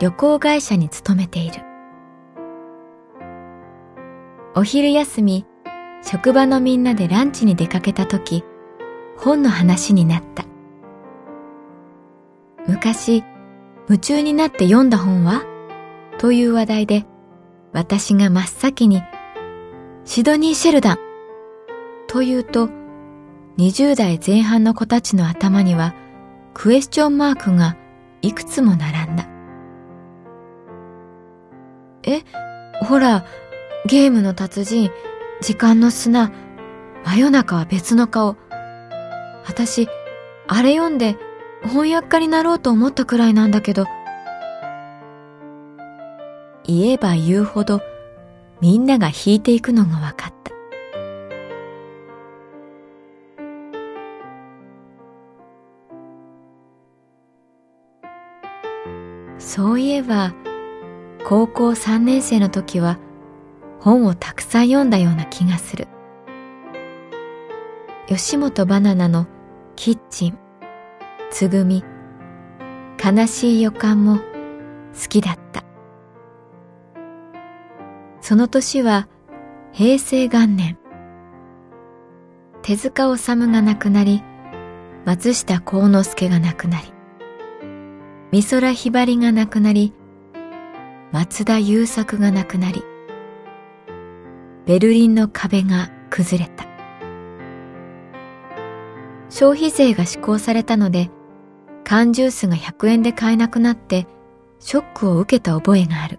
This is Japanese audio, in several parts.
旅行会社に勤めているお昼休み職場のみんなでランチに出かけた時本の話になった昔夢中になって読んだ本はという話題で私が真っ先にシドニー・シェルダンと言うと20代前半の子たちの頭にはクエスチョンマークがいくつも並んだ。え、ほら、ゲームの達人、時間の砂、真夜中は別の顔。私、あれ読んで翻訳家になろうと思ったくらいなんだけど。言えば言うほどみんなが引いていくのが分かった。そういえば高校3年生の時は本をたくさん読んだような気がする。吉本バナナのキッチンつぐみ悲しい予感も好きだった。その年は平成元年手塚治虫が亡くなり松下幸之助が亡くなり美空ひばりが亡くなり、松田優作が亡くなり、ベルリンの壁が崩れた。消費税が施行されたので、缶ジュースが100円で買えなくなって、ショックを受けた覚えがある。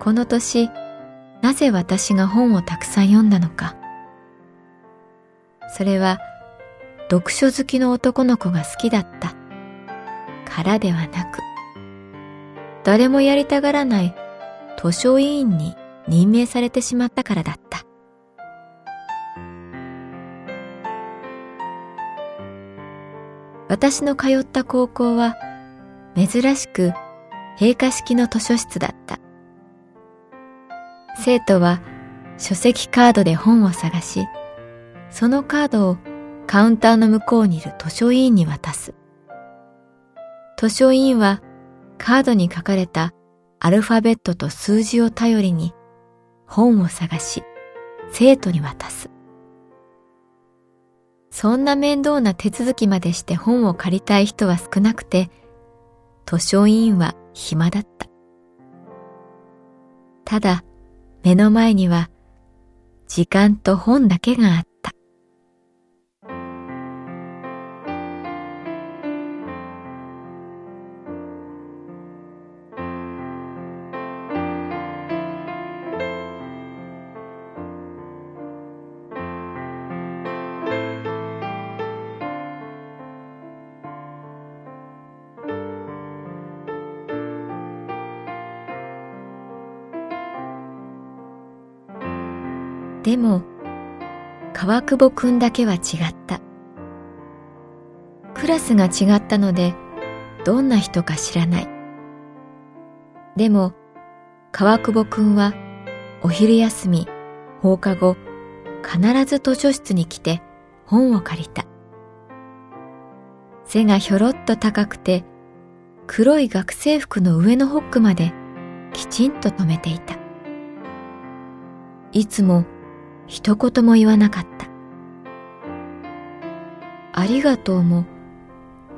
この年、なぜ私が本をたくさん読んだのか。それは読書好きの男の子が好きだったからではなく、誰もやりたがらない図書委員に任命されてしまったからだった。私の通った高校は珍しく閉会式の図書室だった。生徒は書籍カードで本を探し、そのカードをカウンターの向こうにいる図書委員に渡す。図書委員はカードに書かれたアルファベットと数字を頼りに本を探し生徒に渡す。そんな面倒な手続きまでして本を借りたい人は少なくて、図書委員は暇だった。ただ、目の前には時間と本だけがあった。でも、川久保くんだけは違った。クラスが違ったので、どんな人か知らない。でも、川久保くんは、お昼休み、放課後、必ず図書室に来て本を借りた。背がひょろっと高くて、黒い学生服の上のホックまできちんと止めていた。いつも一言も言わなかった。ありがとうも、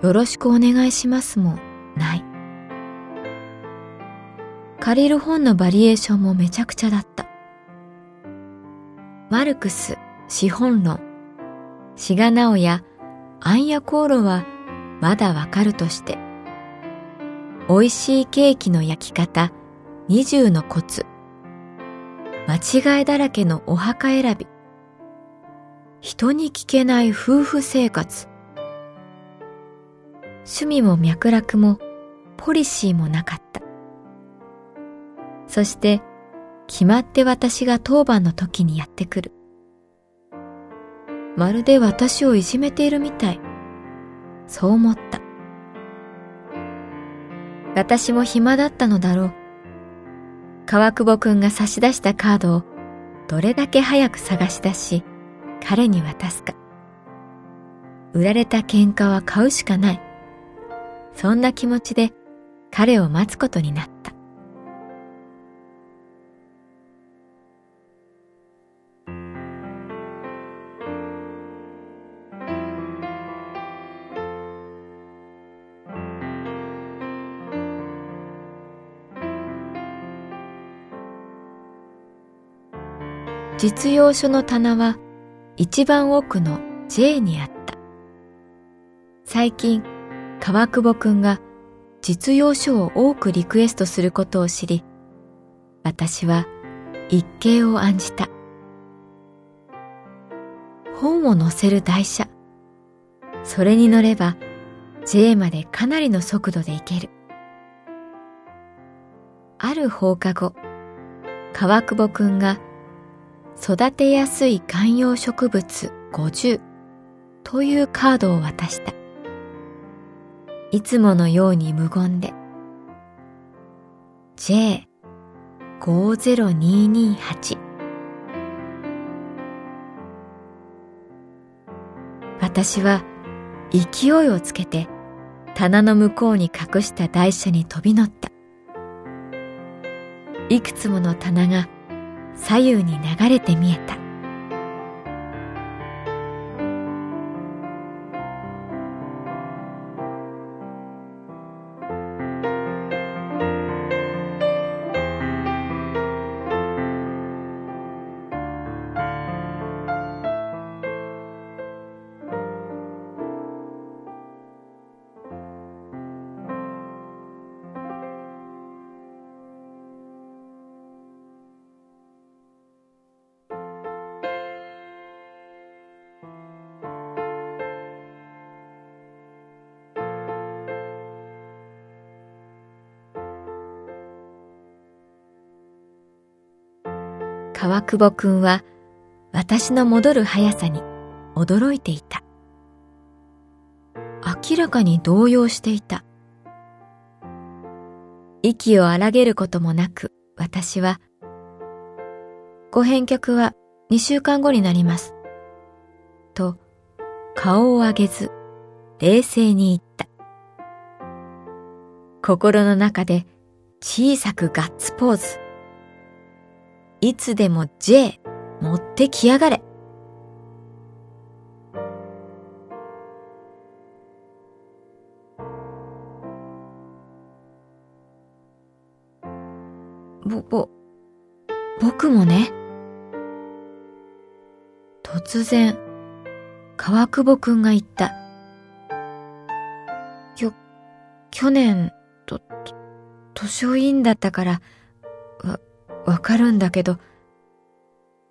よろしくお願いしますもない。借りる本のバリエーションもめちゃくちゃだった。マルクス、資本論、志賀直哉、アンヤコーロはまだわかるとして、美味しいケーキの焼き方、二重のコツ、間違いだらけのお墓選び、人に聞けない夫婦生活、趣味も脈絡もポリシーもなかった。そして決まって私が当番の時にやってくる。まるで私をいじめているみたい。そう思った。私も暇だったのだろう。川久保くんが差し出したカードをどれだけ早く探し出し、彼に渡すか。売られた喧嘩は買うしかない。そんな気持ちで彼を待つことになった。実用書の棚は一番奥の J にあった。最近、川久保くんが実用書を多くリクエストすることを知り、私は一計を案じた。本を載せる台車。それに乗れば J までかなりの速度で行ける。ある放課後、川久保くんが育てやすい観葉植物50というカードを渡した。いつものように無言で J50228 私は勢いをつけて棚の向こうに隠した台車に飛び乗った。いくつもの棚が左右に流れて見えた。川久保くんは私の戻る速さに驚いていた。明らかに動揺していた。息を荒げることもなく私は、ご返却は2週間後になります。と顔を上げず冷静に言った。心の中で小さくガッツポーズ。いつでも J 持ってきやがれ。ぼ、ぼ、僕もね。突然、川久保くんが言った。きょ、去年、と、と、図書委員だったから、わかるんだけど、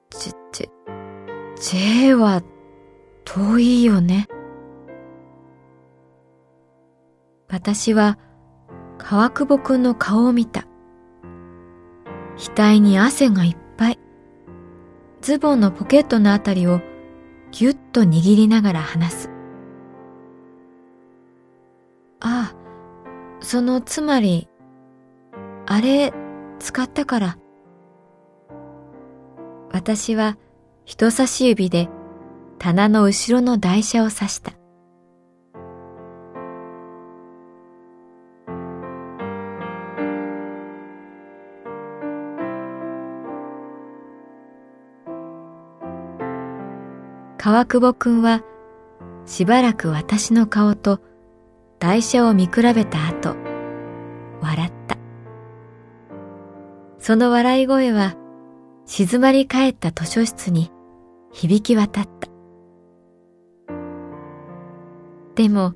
ち、ち、J は遠いよね。私は川久保くんの顔を見た。額に汗がいっぱい。ズボンのポケットのあたりをぎゅっと握りながら話す。ああ、そのつまり、あれ使ったから。私は人差し指で棚の後ろの台車を指した。川久保くんはしばらく私の顔と台車を見比べた後、笑った。その笑い声は静まり返った図書室に響き渡った。でも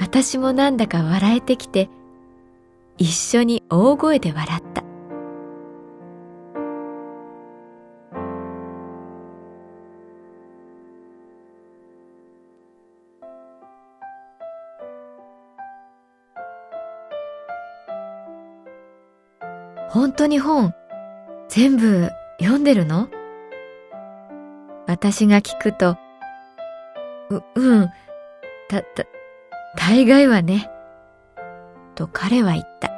私もなんだか笑えてきて一緒に大声で笑った。本当に本、全部読んでるの？私が聞くと、う、うん、た、た、大概はね。と彼は言った。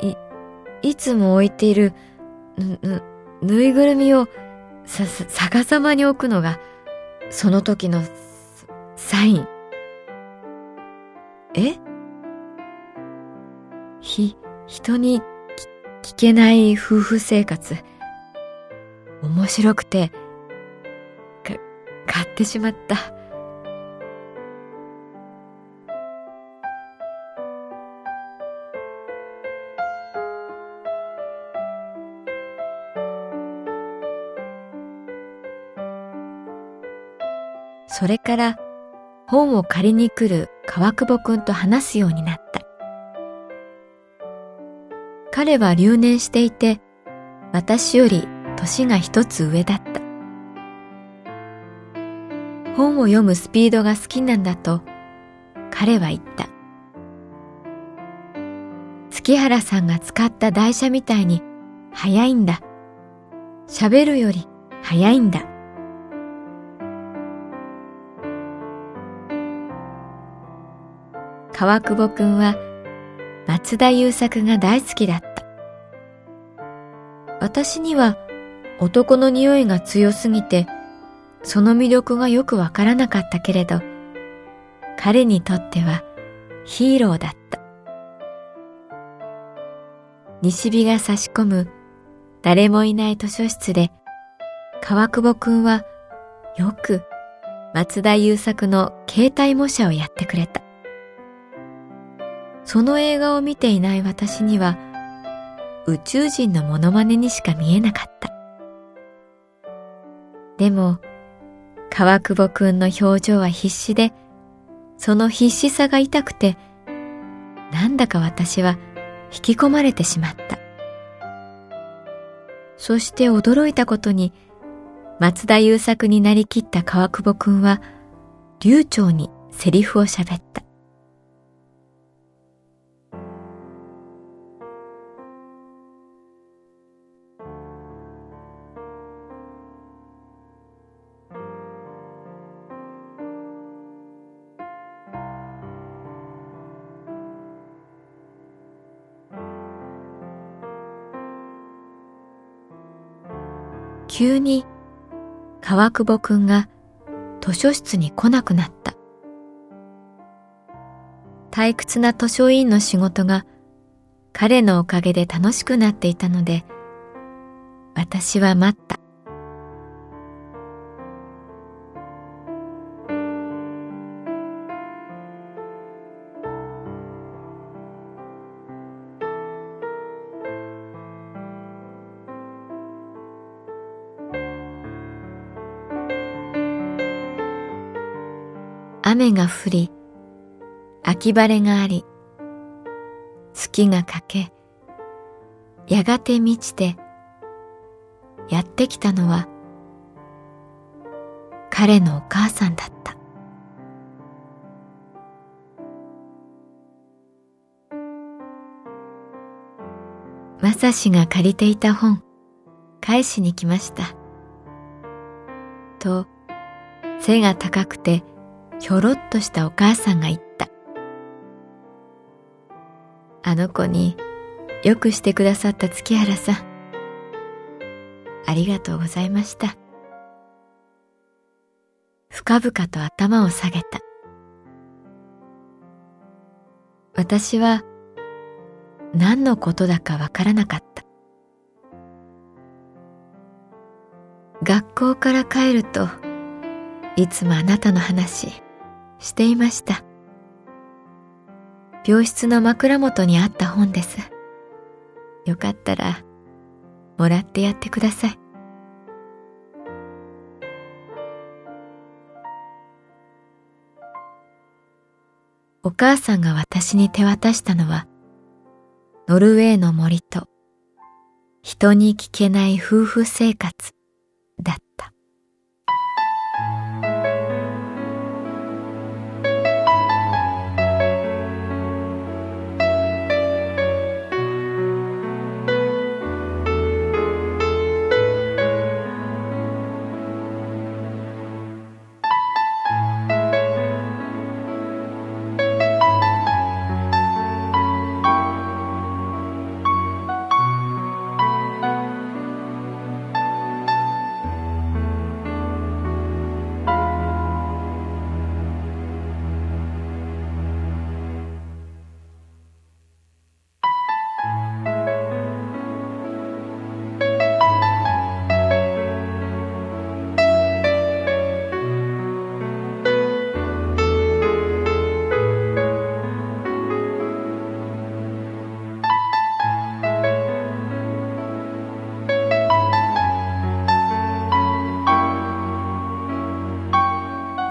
い、いつも置いている、ぬ、ぬ、ぬいぐるみをさ、さ、逆さまに置くのが、その時の、サイン。え？ひ、人に聞けない夫婦生活。面白くて、か、買ってしまった。それから本を借りに来る川久保くんと話すようになった。彼は留年していて、私より年が一つ上だった。本を読むスピードが好きなんだと彼は言った。月原さんが使った台車みたいに早いんだ。喋るより早いんだ。川久保くんは松田優作が大好きだった。私には男の匂いが強すぎて、その魅力がよくわからなかったけれど、彼にとってはヒーローだった。西日が差し込む誰もいない図書室で、川久保くんはよく松田優作の携帯模写をやってくれた。その映画を見ていない私には宇宙人のモノマネにしか見えなかった。でも、川久保くんの表情は必死で、その必死さが痛くて、なんだか私は引き込まれてしまった。そして驚いたことに、松田優作になりきった川久保くんは、流暢にセリフを喋った。急に川久保くんが図書室に来なくなった。退屈な図書委員の仕事が彼のおかげで楽しくなっていたので、私は待った。雨が降り、秋晴れがあり、月が欠け、やがて満ちて、やってきたのは、彼のお母さんだった。まさしが借りていた本、返しに来ました。と、背が高くてひょろっとしたお母さんが言った。あの子によくしてくださった月原さん。ありがとうございました。深々と頭を下げた。私は何のことだかわからなかった。学校から帰るといつもあなたの話していました。病室の枕元にあった本です。よかったらもらってやってください。お母さんが私に手渡したのは、ノルウェーの森と人に聞けない夫婦生活